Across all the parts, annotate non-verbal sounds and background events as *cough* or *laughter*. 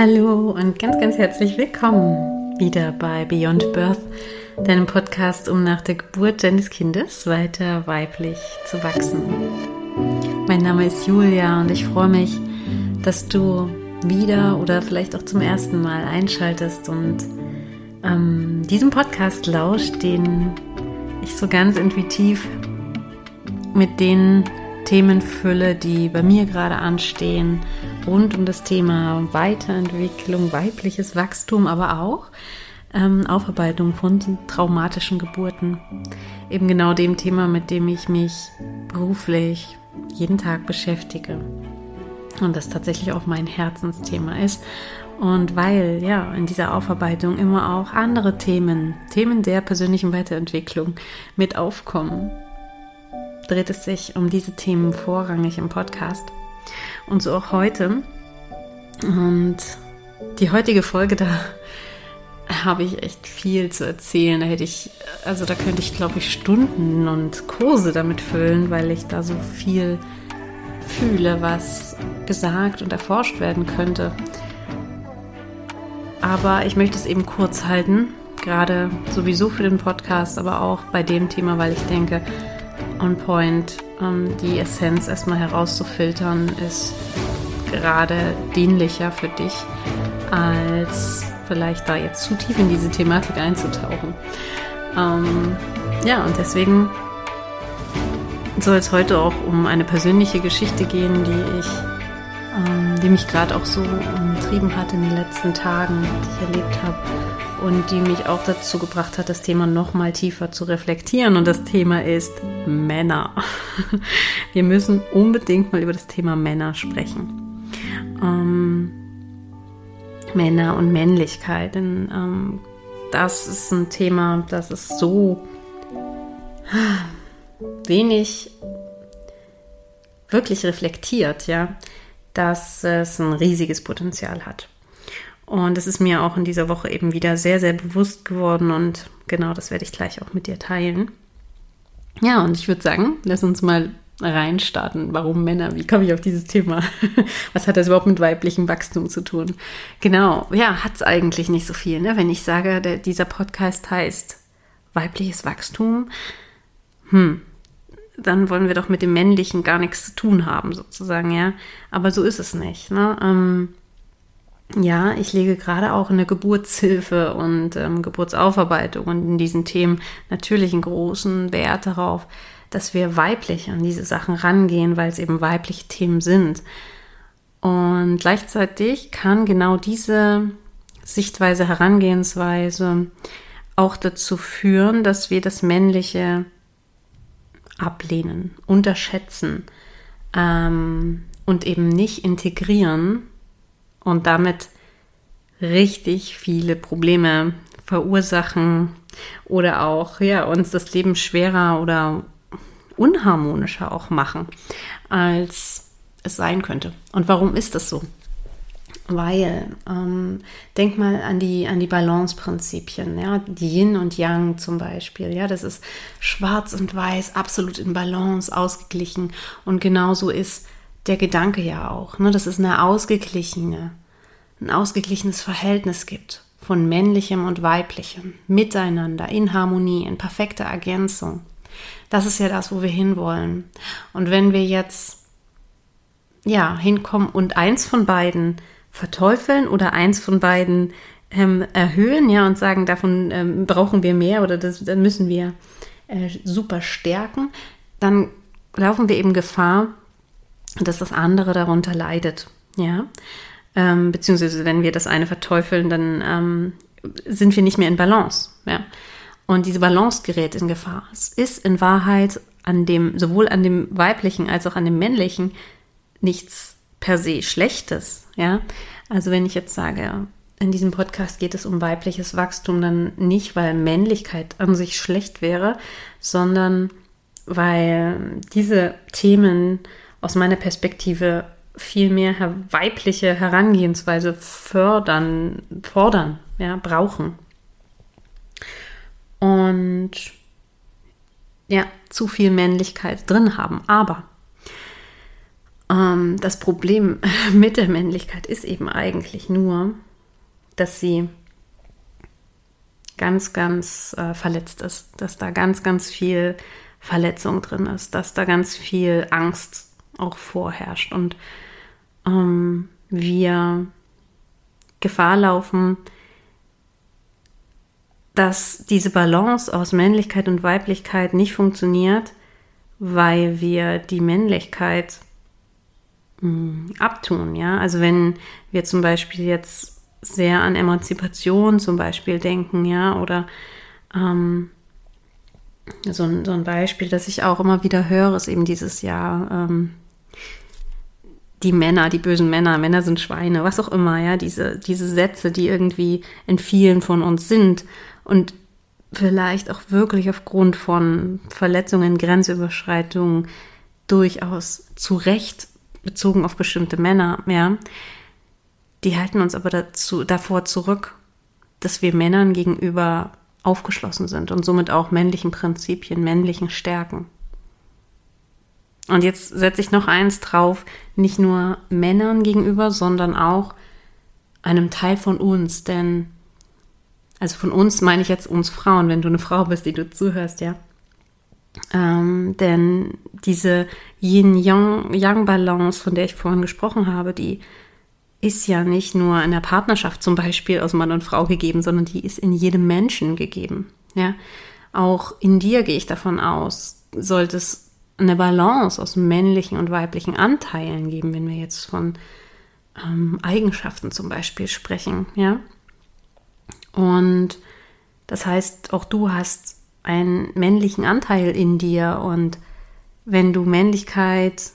Hallo und ganz, ganz herzlich willkommen wieder bei Beyond Birth, deinem Podcast, um nach der Geburt deines Kindes weiter weiblich zu wachsen. Mein Name ist Julia und ich freue mich, dass du wieder oder vielleicht auch zum ersten Mal einschaltest und ähm, diesem Podcast lauscht, den ich so ganz intuitiv mit den Themenfülle, die bei mir gerade anstehen, rund um das Thema Weiterentwicklung, weibliches Wachstum, aber auch ähm, Aufarbeitung von traumatischen Geburten. Eben genau dem Thema, mit dem ich mich beruflich jeden Tag beschäftige. Und das tatsächlich auch mein Herzensthema ist. Und weil ja in dieser Aufarbeitung immer auch andere Themen, Themen der persönlichen Weiterentwicklung mit aufkommen, dreht es sich um diese Themen vorrangig im Podcast. Und so auch heute. Und die heutige Folge, da habe ich echt viel zu erzählen. Da hätte ich, also da könnte ich, glaube ich, Stunden und Kurse damit füllen, weil ich da so viel fühle, was gesagt und erforscht werden könnte. Aber ich möchte es eben kurz halten, gerade sowieso für den Podcast, aber auch bei dem Thema, weil ich denke, on point. Ähm, die Essenz erstmal herauszufiltern ist gerade dienlicher für dich, als vielleicht da jetzt zu tief in diese Thematik einzutauchen. Ähm, ja, und deswegen soll es heute auch um eine persönliche Geschichte gehen, die ich, ähm, die mich gerade auch so umtrieben hat in den letzten Tagen, die ich erlebt habe und die mich auch dazu gebracht hat, das Thema noch mal tiefer zu reflektieren. Und das Thema ist Männer. *laughs* Wir müssen unbedingt mal über das Thema Männer sprechen. Ähm, Männer und Männlichkeit. Denn ähm, das ist ein Thema, das ist so wenig wirklich reflektiert, ja, dass es ein riesiges Potenzial hat. Und es ist mir auch in dieser Woche eben wieder sehr, sehr bewusst geworden und genau das werde ich gleich auch mit dir teilen. Ja, und ich würde sagen, lass uns mal reinstarten. Warum Männer? Wie komme ich auf dieses Thema? *laughs* Was hat das überhaupt mit weiblichem Wachstum zu tun? Genau, ja, hat es eigentlich nicht so viel. Ne? Wenn ich sage, der, dieser Podcast heißt weibliches Wachstum, hm, dann wollen wir doch mit dem Männlichen gar nichts zu tun haben, sozusagen, ja. Aber so ist es nicht. Ne? Ähm, ja, ich lege gerade auch in der Geburtshilfe und ähm, Geburtsaufarbeitung und in diesen Themen natürlich einen großen Wert darauf, dass wir weiblich an diese Sachen rangehen, weil es eben weibliche Themen sind. Und gleichzeitig kann genau diese Sichtweise, Herangehensweise auch dazu führen, dass wir das Männliche ablehnen, unterschätzen ähm, und eben nicht integrieren und damit richtig viele Probleme verursachen oder auch ja, uns das Leben schwerer oder unharmonischer auch machen, als es sein könnte. Und warum ist das so? Weil, ähm, denk mal an die, an die Balance-Prinzipien, ja, die Yin und Yang zum Beispiel, ja, das ist schwarz und weiß, absolut in Balance, ausgeglichen und genauso ist der Gedanke ja auch, ne, dass es eine ausgeglichene, ein ausgeglichenes Verhältnis gibt von männlichem und weiblichem, miteinander, in Harmonie, in perfekter Ergänzung. Das ist ja das, wo wir hinwollen. Und wenn wir jetzt ja hinkommen und eins von beiden verteufeln oder eins von beiden ähm, erhöhen, ja, und sagen, davon ähm, brauchen wir mehr oder das, dann müssen wir äh, super stärken, dann laufen wir eben Gefahr, dass das andere darunter leidet. Ja, ähm, beziehungsweise wenn wir das eine verteufeln, dann ähm, sind wir nicht mehr in Balance. Ja? Und diese Balance gerät in Gefahr. Es ist in Wahrheit an dem, sowohl an dem weiblichen als auch an dem männlichen nichts per se Schlechtes. Ja, also wenn ich jetzt sage, in diesem Podcast geht es um weibliches Wachstum, dann nicht, weil Männlichkeit an sich schlecht wäre, sondern weil diese Themen aus meiner Perspektive viel mehr weibliche Herangehensweise fördern, fordern, ja, brauchen. Und ja, zu viel Männlichkeit drin haben. Aber Ähm, das Problem *laughs* mit der Männlichkeit ist eben eigentlich nur, dass sie ganz, ganz äh, verletzt ist, dass da ganz, ganz viel Verletzung drin ist, dass da ganz viel Angst auch vorherrscht und ähm, wir Gefahr laufen, dass diese Balance aus Männlichkeit und Weiblichkeit nicht funktioniert, weil wir die Männlichkeit mh, hm, abtun. Ja, also wenn wir zum Beispiel jetzt sehr an Emanzipation zum Beispiel denken, ja, oder ähm, so, ein, so ein Beispiel, das ich auch immer wieder höre, ist eben dieses Jahr ähm, die Männer, die bösen Männer, Männer sind Schweine, was auch immer, ja, diese, diese Sätze, die irgendwie in vielen von uns sind und vielleicht auch wirklich aufgrund von Verletzungen, Grenzüberschreitungen durchaus zu Recht bezogen auf bestimmte Männer, ja, die halten uns aber dazu, davor zurück, dass wir Männern gegenüber aufgeschlossen sind und somit auch männlichen Prinzipien, männlichen Stärken. Und jetzt setze ich noch eins drauf, nicht nur Männern gegenüber, sondern auch einem Teil von uns, denn also von uns meine ich jetzt uns Frauen, wenn du eine Frau bist, die du zuhörst, ja. Ähm, denn diese Yin-Yang-Balance, von der ich vorhin gesprochen habe, die ist ja nicht nur in der Partnerschaft zum Beispiel aus Mann und Frau gegeben, sondern die ist in jedem Menschen gegeben. Ja, auch in dir gehe ich davon aus, sollte es eine Balance aus männlichen und weiblichen Anteilen geben, wenn wir jetzt von ähm, Eigenschaften zum Beispiel sprechen. Ja, und das heißt, auch du hast einen männlichen Anteil in dir und wenn du Männlichkeit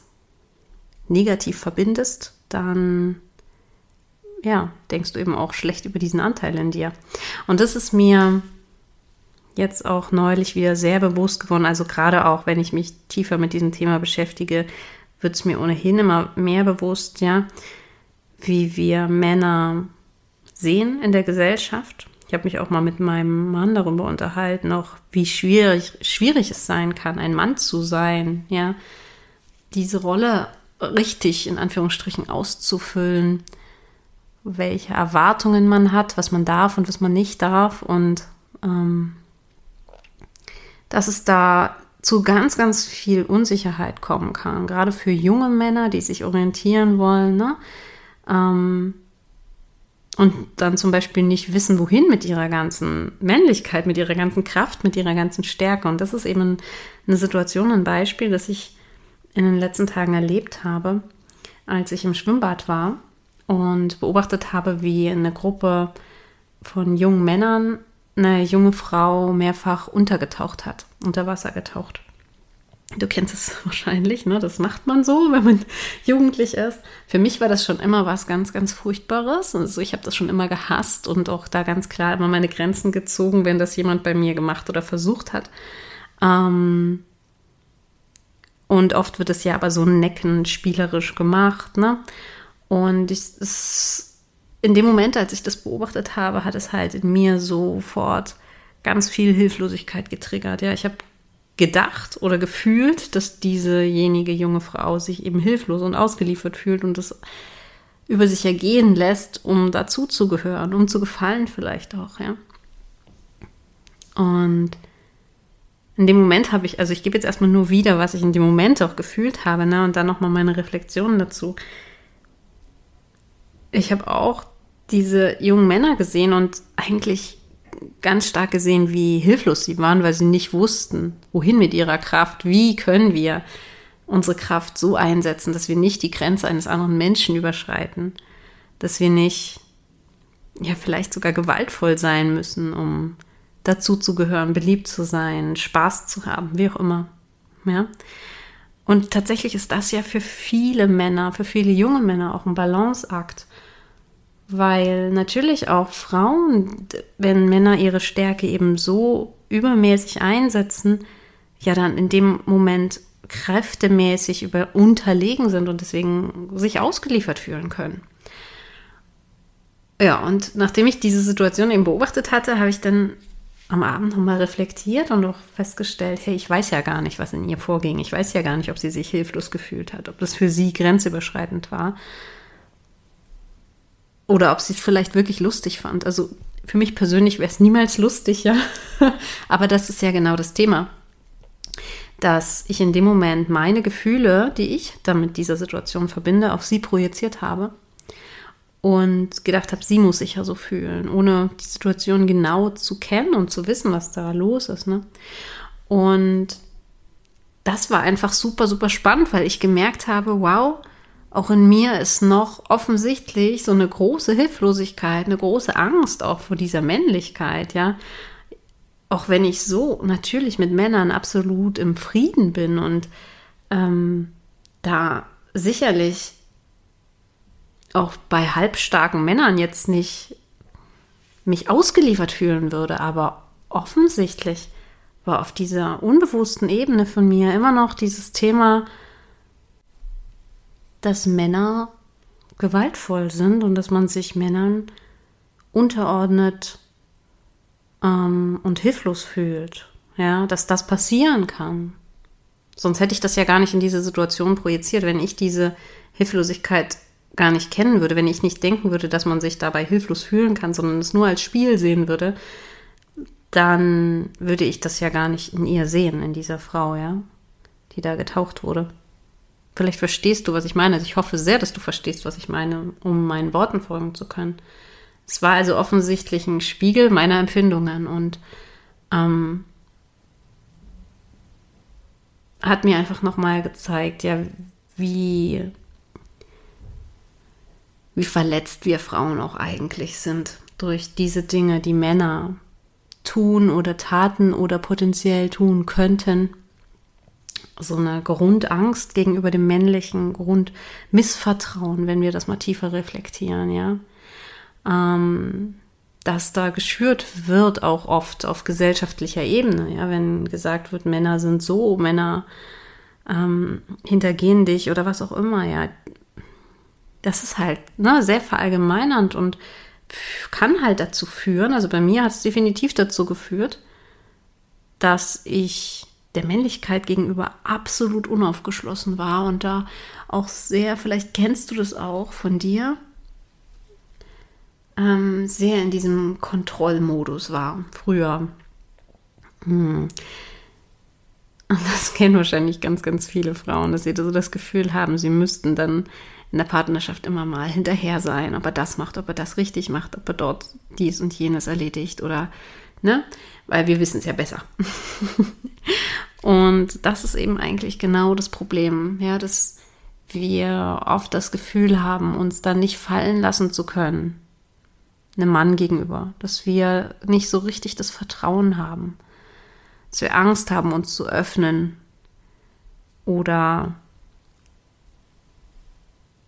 negativ verbindest, dann ja, denkst du eben auch schlecht über diesen Anteil in dir. Und das ist mir jetzt auch neulich wieder sehr bewusst geworden. Also gerade auch, wenn ich mich tiefer mit diesem Thema beschäftige, wird es mir ohnehin immer mehr bewusst, ja, wie wir Männer sehen in der Gesellschaft ich habe mich auch mal mit meinem Mann darüber unterhalten, auch wie schwierig, schwierig es sein kann, ein Mann zu sein, ja, diese Rolle richtig in Anführungsstrichen auszufüllen, welche Erwartungen man hat, was man darf und was man nicht darf und ähm, dass es da zu ganz, ganz viel Unsicherheit kommen kann, gerade für junge Männer, die sich orientieren wollen, ne? Ähm, und dann zum Beispiel nicht wissen, wohin mit ihrer ganzen Männlichkeit, mit ihrer ganzen Kraft, mit ihrer ganzen Stärke. Und das ist eben eine Situation, ein Beispiel, das ich in den letzten Tagen erlebt habe, als ich im Schwimmbad war und beobachtet habe, wie eine Gruppe von jungen Männern eine junge Frau mehrfach untergetaucht hat, unter Wasser getaucht. Du kennst es *laughs* wahrscheinlich, ne? Das macht man so, wenn man *laughs* jugendlich ist. Für mich war das schon immer was ganz, ganz Furchtbares. Also ich habe das schon immer gehasst und auch da ganz klar immer meine Grenzen gezogen, wenn das jemand bei mir gemacht oder versucht hat. Ähm und oft wird es ja aber so necken, spielerisch gemacht, ne? Und es, in dem Moment, als ich das beobachtet habe, hat es halt in mir sofort ganz viel Hilflosigkeit getriggert. Ja, ich habe gedacht oder gefühlt, dass diesejenige junge Frau sich eben hilflos und ausgeliefert fühlt und das über sich ergehen lässt, um dazuzugehören, um zu gefallen vielleicht auch, ja. Und in dem Moment habe ich, also ich gebe jetzt erstmal nur wieder, was ich in dem Moment auch gefühlt habe, ne, und dann nochmal meine Reflexionen dazu. Ich habe auch diese jungen Männer gesehen und eigentlich ganz stark gesehen, wie hilflos sie waren, weil sie nicht wussten, wohin mit ihrer Kraft, wie können wir unsere Kraft so einsetzen, dass wir nicht die Grenze eines anderen Menschen überschreiten, dass wir nicht, ja, vielleicht sogar gewaltvoll sein müssen, um dazu zu gehören, beliebt zu sein, Spaß zu haben, wie auch immer. Ja. Und tatsächlich ist das ja für viele Männer, für viele junge Männer auch ein Balanceakt weil natürlich auch Frauen, wenn Männer ihre Stärke eben so übermäßig einsetzen, ja dann in dem Moment kräftemäßig über unterlegen sind und deswegen sich ausgeliefert fühlen können. Ja, und nachdem ich diese Situation eben beobachtet hatte, habe ich dann am Abend nochmal reflektiert und auch festgestellt, hey, ich weiß ja gar nicht, was in ihr vorging. Ich weiß ja gar nicht, ob sie sich hilflos gefühlt hat, ob das für sie grenzüberschreitend war. Oder ob sie es vielleicht wirklich lustig fand. Also für mich persönlich wäre es niemals lustig, ja. *laughs* Aber das ist ja genau das Thema. Dass ich in dem Moment meine Gefühle, die ich damit dieser Situation verbinde, auf sie projiziert habe und gedacht habe, sie muss sich ja so fühlen, ohne die Situation genau zu kennen und zu wissen, was da los ist. Ne? Und das war einfach super, super spannend, weil ich gemerkt habe, wow, auch in mir ist noch offensichtlich so eine große Hilflosigkeit, eine große Angst auch vor dieser Männlichkeit, ja. Auch wenn ich so natürlich mit Männern absolut im Frieden bin und ähm, da sicherlich auch bei halbstarken Männern jetzt nicht mich ausgeliefert fühlen würde, aber offensichtlich war auf dieser unbewussten Ebene von mir immer noch dieses Thema, dass Männer gewaltvoll sind und dass man sich Männern unterordnet ähm, und hilflos fühlt. Ja, dass das passieren kann. Sonst hätte ich das ja gar nicht in diese Situation projiziert, wenn ich diese Hilflosigkeit gar nicht kennen würde, wenn ich nicht denken würde, dass man sich dabei hilflos fühlen kann, sondern es nur als Spiel sehen würde, dann würde ich das ja gar nicht in ihr sehen, in dieser Frau, ja, die da getaucht wurde. Vielleicht verstehst du, was ich meine. Also ich hoffe sehr, dass du verstehst, was ich meine, um meinen Worten folgen zu können. Es war also offensichtlich ein Spiegel meiner Empfindungen und ähm, hat mir einfach nochmal gezeigt, ja, wie wie verletzt wir Frauen auch eigentlich sind durch diese Dinge, die Männer tun oder taten oder potenziell tun könnten. So eine Grundangst gegenüber dem männlichen, Grundmissvertrauen, wenn wir das mal tiefer reflektieren, ja. Ähm, dass da geschürt wird, auch oft auf gesellschaftlicher Ebene, ja, wenn gesagt wird, Männer sind so, Männer ähm, hintergehen dich oder was auch immer, ja das ist halt ne, sehr verallgemeinernd und kann halt dazu führen, also bei mir hat es definitiv dazu geführt, dass ich der Männlichkeit gegenüber absolut unaufgeschlossen war und da auch sehr, vielleicht kennst du das auch von dir, ähm, sehr in diesem Kontrollmodus war früher. Hm. Und das kennen wahrscheinlich ganz, ganz viele Frauen, dass sie so das Gefühl haben, sie müssten dann in der Partnerschaft immer mal hinterher sein, ob er das macht, ob er das richtig macht, ob er dort dies und jenes erledigt oder, ne? Weil wir wissen es ja besser. *laughs* und das ist eben eigentlich genau das Problem, ja, dass wir oft das Gefühl haben, uns dann nicht fallen lassen zu können, einem Mann gegenüber, dass wir nicht so richtig das Vertrauen haben, dass wir Angst haben, uns zu öffnen oder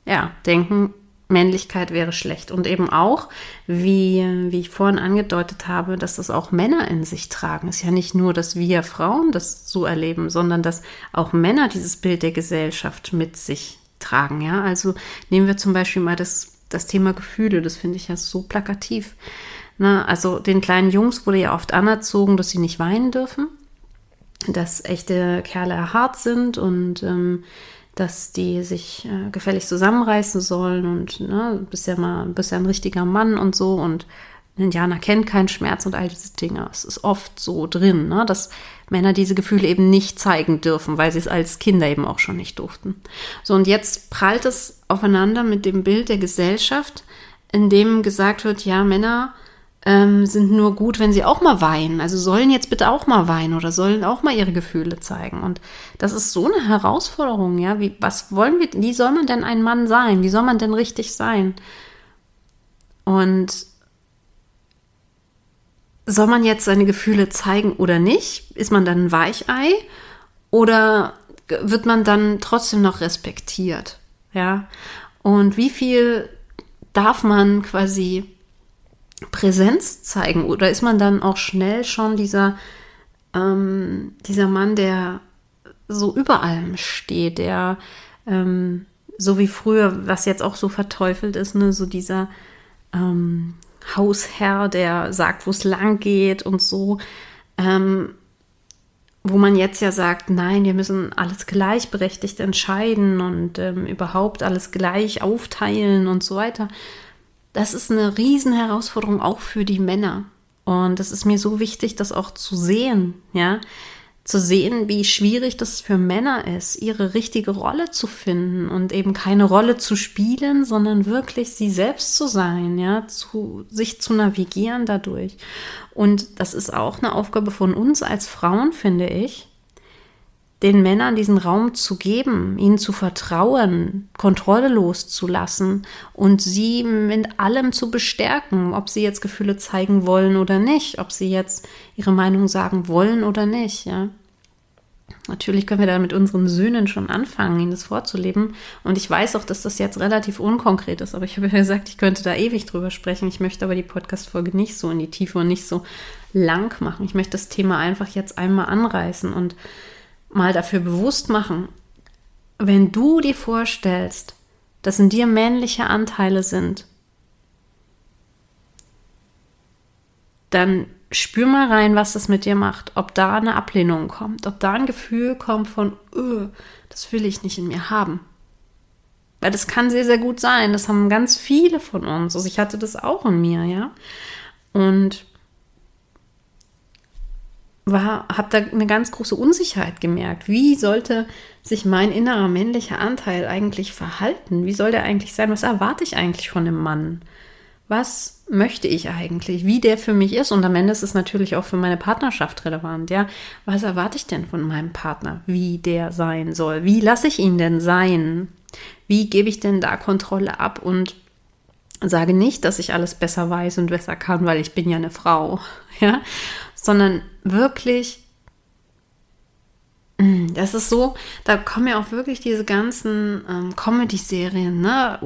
ja, denken, Männlichkeit wäre schlecht. Und eben auch, wie, wie ich vorhin angedeutet habe, dass das auch Männer in sich tragen. Es ist ja nicht nur, dass wir Frauen das so erleben, sondern dass auch Männer dieses Bild der Gesellschaft mit sich tragen. Ja, also nehmen wir zum Beispiel mal das, das Thema Gefühle. Das finde ich ja so plakativ. Na, also den kleinen Jungs wurde ja oft anerzogen, dass sie nicht weinen dürfen, dass echte Kerle hart sind und ähm, dass die sich äh, gefällig zusammenreißen sollen und ne, bist ja mal bist ja ein richtiger Mann und so und ein Indianer kennt keinen Schmerz und all diese Dinge. Es ist oft so drin, ne, dass Männer diese Gefühle eben nicht zeigen dürfen, weil sie es als Kinder eben auch schon nicht durften. So, und jetzt prallt es aufeinander mit dem Bild der Gesellschaft, in dem gesagt wird, ja, Männer ähm, sind nur gut, wenn sie auch mal weinen. Also sollen jetzt bitte auch mal weinen oder sollen auch mal ihre Gefühle zeigen. Und das ist so eine Herausforderung, ja. Wie, was wollen wir, wie soll man denn ein Mann sein? Wie soll man denn richtig sein? Und soll man jetzt seine Gefühle zeigen oder nicht? Ist man dann ein Weichei? Oder wird man dann trotzdem noch respektiert? Ja. Und wie viel darf man quasi Präsenz zeigen? Oder ist man dann auch schnell schon dieser, ähm, dieser Mann, der so über allem steht, der ähm, so wie früher, was jetzt auch so verteufelt ist, ne, so dieser ähm, Hausherr, der sagt, wo es lang geht und so. Ähm, wo man jetzt ja sagt, nein, wir müssen alles gleichberechtigt entscheiden und ähm, überhaupt alles gleich aufteilen und so weiter. Das ist eine Riesenherausforderung auch für die Männer. Und es ist mir so wichtig, das auch zu sehen, ja, zu sehen, wie schwierig das für Männer ist, ihre richtige Rolle zu finden und eben keine Rolle zu spielen, sondern wirklich sie selbst zu sein, ja, zu sich zu navigieren dadurch. Und das ist auch eine Aufgabe von uns als Frauen, finde ich, den Männern diesen Raum zu geben, ihnen zu vertrauen, Kontrolle loszulassen und sie mit allem zu bestärken, ob sie jetzt Gefühle zeigen wollen oder nicht, ob sie jetzt ihre Meinung sagen wollen oder nicht, ja. Natürlich können wir da mit unseren Söhnen schon anfangen, ihnen das vorzuleben. Und ich weiß auch, dass das jetzt relativ unkonkret ist. Aber ich habe ja gesagt, ich könnte da ewig drüber sprechen. Ich möchte aber die Podcast-Folge nicht so in die Tiefe und nicht so lang machen. Ich möchte das Thema einfach jetzt einmal anreißen und mal dafür bewusst machen, wenn du dir vorstellst, dass in dir männliche Anteile sind, dann spür mal rein, was das mit dir macht, ob da eine Ablehnung kommt, ob da ein Gefühl kommt von, öh, das will ich nicht in mir haben. Weil das kann sehr, sehr gut sein. Das haben ganz viele von uns. Also ich hatte das auch in mir, ja. Und war, habe da eine ganz große Unsicherheit gemerkt. Wie sollte sich mein innerer männlicher Anteil eigentlich verhalten? Wie soll der eigentlich sein? Was erwarte ich eigentlich von einem Mann? Was möchte ich eigentlich? Wie der für mich ist? Und am Ende ist es natürlich auch für meine Partnerschaft relevant. Ja, was erwarte ich denn von meinem Partner? Wie der sein soll? Wie lasse ich ihn denn sein? Wie gebe ich denn da Kontrolle ab und sage nicht, dass ich alles besser weiß und besser kann, weil ich bin ja eine Frau, *laughs* ja, sondern wirklich, mm, das ist so, da kommen ja auch wirklich diese ganzen ähm, Comedy-Serien, ne,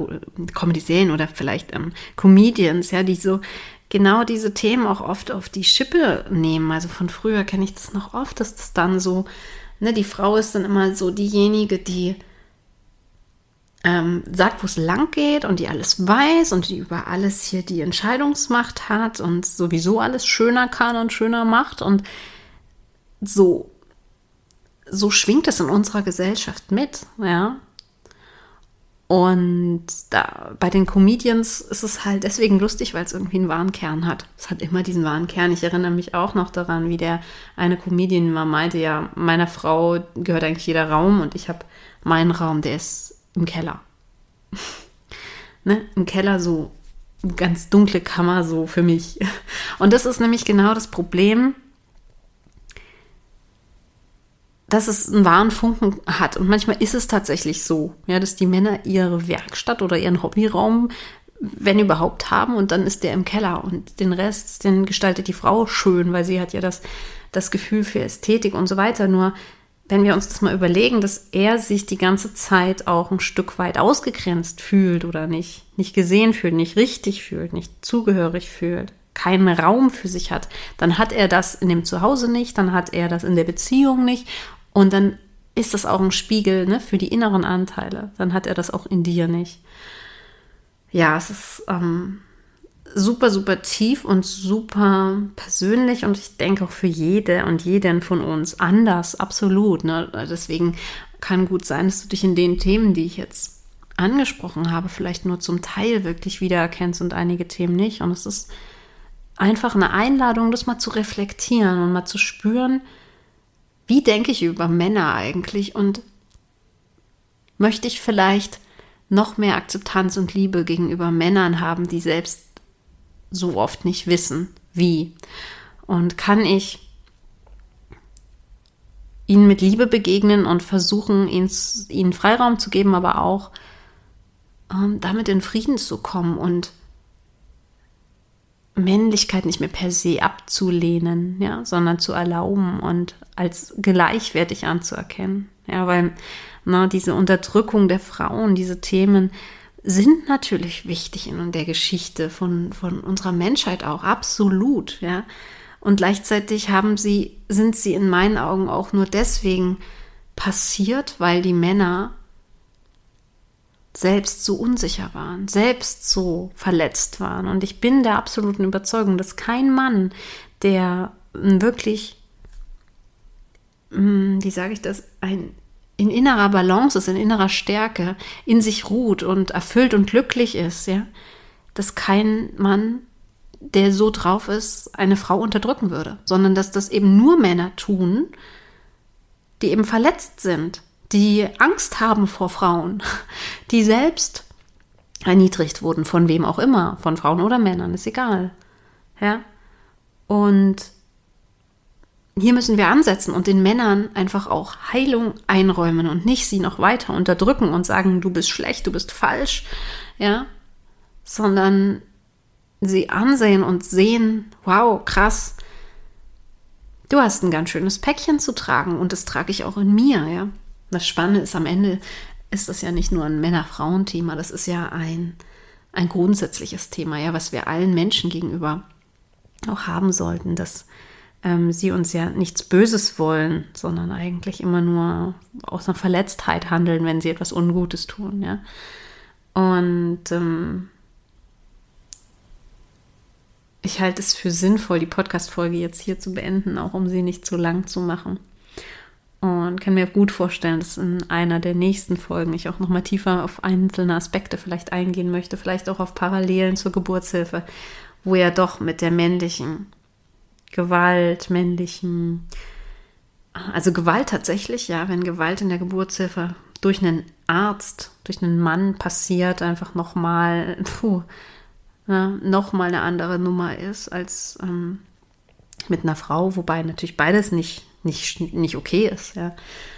Comedy-Serien oder vielleicht ähm, Comedians, ja, die so genau diese Themen auch oft auf die Schippe nehmen. Also von früher kenne ich das noch oft, dass das dann so, ne, die Frau ist dann immer so diejenige, die ähm, sagt, wo es lang geht und die alles weiß und die über alles hier die Entscheidungsmacht hat und sowieso alles schöner kann und schöner macht und so so schwingt es in unserer Gesellschaft mit, ja. Und da, bei den Comedians ist es halt deswegen lustig, weil es irgendwie einen wahren Kern hat. Es hat immer diesen wahren Kern. Ich erinnere mich auch noch daran, wie der eine Comedian mal meinte, ja, meiner Frau gehört eigentlich jeder Raum und ich habe meinen Raum, der ist im Keller. *laughs* ne? Im Keller so ganz dunkle Kammer so für mich. *laughs* Und das ist nämlich genau das Problem, dass es einen wahren Funken hat. Und manchmal ist es tatsächlich so, ja, dass die Männer ihre Werkstatt oder ihren Hobbyraum, wenn überhaupt, haben und dann ist der im Keller und den Rest, den gestaltet die Frau schön, weil sie hat ja das, das Gefühl für Ästhetik und so weiter. Nur wenn wir uns das mal überlegen, dass er sich die ganze Zeit auch ein Stück weit ausgegrenzt fühlt oder nicht, nicht gesehen fühlt, nicht richtig fühlt, nicht zugehörig fühlt, keinen Raum für sich hat, dann hat er das in dem Zuhause nicht, dann hat er das in der Beziehung nicht und dann ist das auch ein Spiegel ne, für die inneren Anteile. Dann hat er das auch in dir nicht. Ja, es ist ähm, super, super tief und super persönlich und ich denke auch für jede und jeden von uns anders, absolut. Ne? Deswegen kann gut sein, dass du dich in den Themen, die ich jetzt angesprochen habe, vielleicht nur zum Teil wirklich wiedererkennst und einige Themen nicht. Und es ist einfach eine Einladung, das mal zu reflektieren und mal zu spüren, wie denke ich über Männer eigentlich und möchte ich vielleicht noch mehr Akzeptanz und Liebe gegenüber Männern haben, die selbst so oft nicht wissen, wie. Und kann ich ihnen mit Liebe begegnen und versuchen, ihnen, ihnen Freiraum zu geben, aber auch ähm, damit in Frieden zu kommen und Männlichkeit nicht mehr per se abzulehnen, ja, sondern zu erlauben und als gleichwertig anzuerkennen. Ja, weil na, diese Unterdrückung der Frauen, diese Themen, sind natürlich wichtig in der Geschichte von, von unserer Menschheit auch, absolut, ja. Und gleichzeitig haben sie, sind sie in meinen Augen auch nur deswegen passiert, weil die Männer selbst so unsicher waren, selbst so verletzt waren. Und ich bin der absoluten Überzeugung, dass kein Mann, der wirklich, hm, wie sage ich das, ein in innerer Balance ist, in innerer Stärke, in sich ruht und erfüllt und glücklich ist, ja, dass kein Mann, der so drauf ist, eine Frau unterdrücken würde, sondern dass das eben nur Männer tun, die eben verletzt sind, die Angst haben vor Frauen, *laughs* die selbst erniedrigt wurden, von wem auch immer, von Frauen oder Männern, ist egal. Ja? Und hier müssen wir ansetzen und den Männern einfach auch Heilung einräumen und nicht sie noch weiter unterdrücken und sagen, du bist schlecht, du bist falsch, ja, sondern sie ansehen und sehen, wow, krass, du hast ein ganz schönes Päckchen zu tragen und das trage ich auch in mir, ja. Das Spannende ist, am Ende ist das ja nicht nur ein Männer-Frauen-Thema, das ist ja ein, ein grundsätzliches Thema, ja, was wir allen Menschen gegenüber auch haben sollten, dass ähm, sie uns ja nichts Böses wollen, sondern eigentlich immer nur aus einer Verletztheit handeln, wenn sie etwas Ungutes tun, ja. Und ähm, ich halte es für sinnvoll, die Podcast-Folge jetzt hier zu beenden, auch um sie nicht zu lang zu machen. Und kann mir gut vorstellen, dass in einer der nächsten Folgen ich auch nochmal tiefer auf einzelne Aspekte vielleicht eingehen möchte, vielleicht auch auf Parallelen zur Geburtshilfe, wo ja doch mit der männlichen Gewalt, männlichen, also Gewalt tatsächlich, ja, wenn Gewalt in der Geburtshilfe durch einen Arzt, durch einen Mann passiert, einfach nochmal, puh, ne, nochmal eine andere Nummer ist als ähm, mit einer Frau, wobei natürlich beides nicht, nicht, nicht okay ist, ja,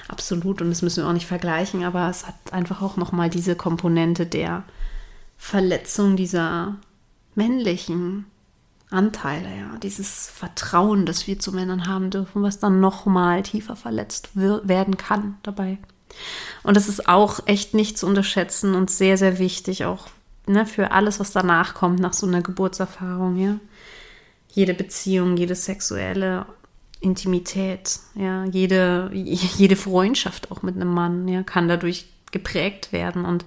absolut. Und das müssen wir auch nicht vergleichen, aber es hat einfach auch nochmal diese Komponente der Verletzung dieser männlichen Anteile, ja, dieses Vertrauen, das wir zu Männern haben dürfen, was dann nochmal tiefer verletzt werden kann dabei. Und das ist auch echt nicht zu unterschätzen und sehr, sehr wichtig, auch ne, für alles, was danach kommt, nach so einer Geburtserfahrung, ja. Jede Beziehung, jede sexuelle Intimität, ja, jede, *laughs* jede Freundschaft auch mit einem Mann, ja, kann dadurch geprägt werden. Und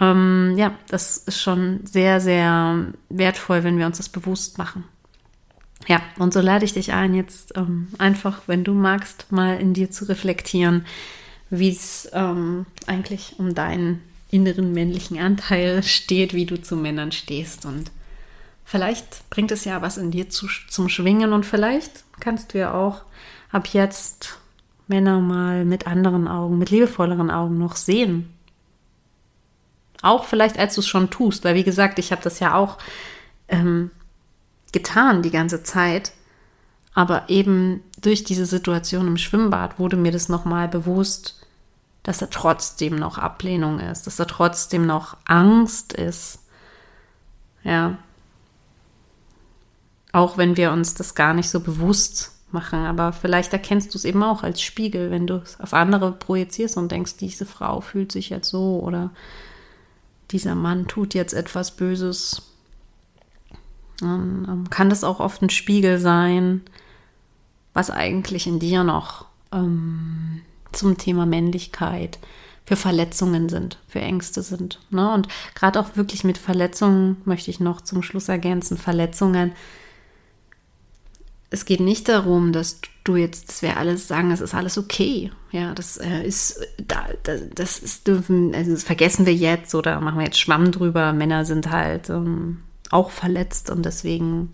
ähm, ja, das ist schon sehr, sehr wertvoll, wenn wir uns das bewusst machen. Ja, und so lade ich dich ein, jetzt ähm, einfach, wenn du magst, mal in dir zu reflektieren, wie es ähm, eigentlich um deinen inneren männlichen Anteil steht, wie du zu Männern stehst. Und vielleicht bringt es ja was in dir zu, zum Schwingen und vielleicht kannst du ja auch ab jetzt Männer mal mit anderen Augen, mit liebevolleren Augen noch sehen. Auch vielleicht, als du es schon tust, weil wie gesagt, ich habe das ja auch ähm, getan die ganze Zeit. Aber eben durch diese Situation im Schwimmbad wurde mir das nochmal bewusst, dass er trotzdem noch Ablehnung ist, dass er trotzdem noch Angst ist. Ja. Auch wenn wir uns das gar nicht so bewusst machen, aber vielleicht erkennst du es eben auch als Spiegel, wenn du es auf andere projizierst und denkst, diese Frau fühlt sich jetzt so oder dieser Mann tut jetzt etwas Böses. Dann ähm, kann das auch oft ein Spiegel sein, was eigentlich in dir noch ähm, zum Thema Männlichkeit, für Verletzungen sind, für Ängste sind. Ne? Und gerade auch wirklich mit Verletzungen möchte ich noch zum Schluss ergänzen, Verletzungen. Es geht nicht darum, dass du jetzt, dass wir alles sagen, es ist alles okay. Ja, das äh, ist, da, das ist, dürfen, also das vergessen wir jetzt oder machen wir jetzt Schwamm drüber. Männer sind halt ähm, auch verletzt und deswegen,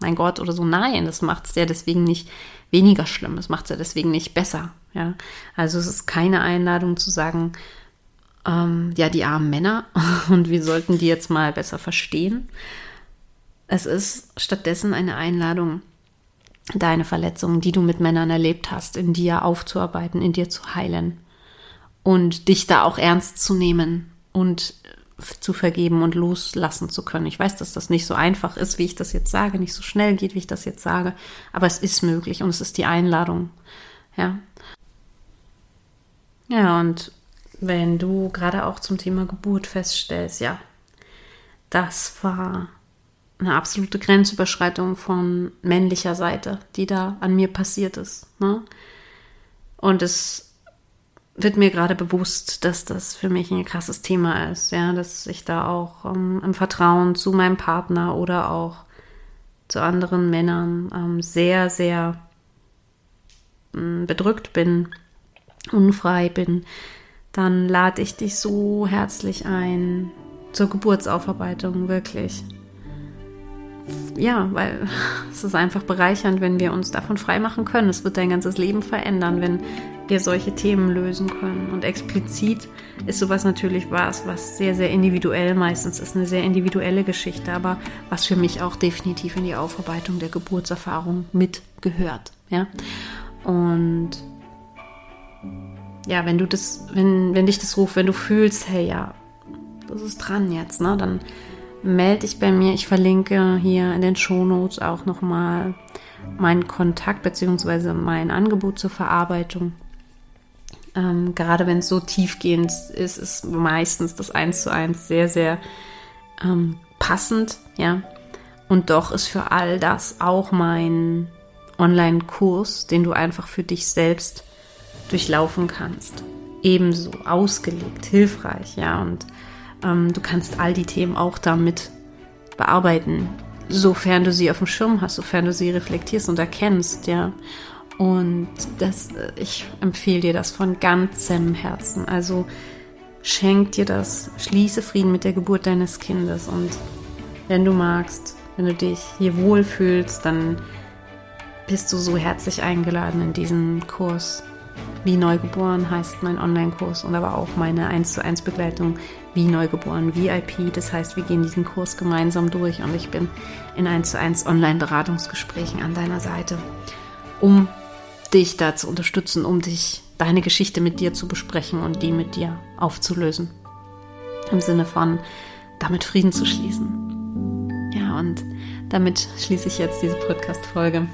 mein Gott oder so. Nein, das macht es ja deswegen nicht weniger schlimm. Das macht es ja deswegen nicht besser. Ja, also es ist keine Einladung zu sagen, ähm, ja, die armen Männer *laughs* und wir sollten die jetzt mal besser verstehen. Es ist stattdessen eine Einladung, deine Verletzungen, die du mit Männern erlebt hast, in dir aufzuarbeiten, in dir zu heilen und dich da auch ernst zu nehmen und zu vergeben und loslassen zu können. Ich weiß, dass das nicht so einfach ist, wie ich das jetzt sage, nicht so schnell geht, wie ich das jetzt sage, aber es ist möglich und es ist die Einladung. Ja. Ja, und wenn du gerade auch zum Thema Geburt feststellst, ja, das war eine absolute Grenzüberschreitung von männlicher Seite, die da an mir passiert ist. Ne? Und es wird mir gerade bewusst, dass das für mich ein krasses Thema ist, ja, dass ich da auch ähm, im Vertrauen zu meinem Partner oder auch zu anderen Männern ähm, sehr, sehr ähm, bedrückt bin, unfrei bin, dann lade ich dich so herzlich ein zur Geburtsaufarbeitung, wirklich ja, weil *laughs* es ist einfach bereichernd, wenn wir uns davon freimachen können. Es wird dein ganzes Leben verändern, wenn wir solche Themen lösen können. Und explizit ist sowas natürlich was, was sehr, sehr individuell meistens ist, eine sehr individuelle Geschichte, aber was für mich auch definitiv in die Aufarbeitung der Geburtserfahrung mitgehört. Ja, und ja, wenn du das, wenn, wenn dich das ruft, wenn du fühlst, hey, ja, das ist dran jetzt, ne, dann melde dich bei mir. Ich verlinke hier in den Shownotes auch nochmal meinen Kontakt bzw. mein Angebot zur Verarbeitung. Ähm, gerade wenn es so tiefgehend ist, ist meistens das Eins zu eins sehr, sehr ähm, passend, ja. Und doch ist für all das auch mein Online-Kurs, den du einfach für dich selbst durchlaufen kannst. Ebenso ausgelegt, hilfreich, ja. Und ähm, du kannst all die Themen auch damit bearbeiten, sofern du sie auf dem Schirm hast, sofern du sie reflektierst und erkennst, ja. Und das, äh, ich empfehle dir das von ganzem Herzen. Also schenk dir das, schließe Frieden mit der Geburt deines Kindes und wenn du magst, wenn du dich hier wohlfühlst, dann bist du so herzlich eingeladen in diesen Kurs. Wie Neugeboren heißt mein Online-Kurs und aber auch meine 1 zu 1 Begleitung wie Neugeboren VIP. Das heißt, wir gehen diesen Kurs gemeinsam durch und ich bin in 1 zu 1 Online-Beratungsgesprächen an deiner Seite, um dich da zu unterstützen, um dich deine Geschichte mit dir zu besprechen und die mit dir aufzulösen. Im Sinne von damit Frieden zu schließen. Ja, und damit schließe ich jetzt diese Podcast-Folge.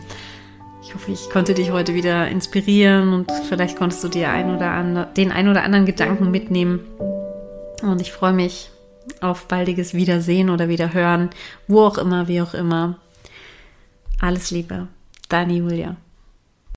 Ich hoffe, ich konnte dich heute wieder inspirieren und vielleicht konntest du dir ein oder andre, den ein oder anderen Gedanken mitnehmen, und ich freue mich auf baldiges Wiedersehen oder Wiederhören, wo auch immer, wie auch immer. Alles Liebe, deine Julia.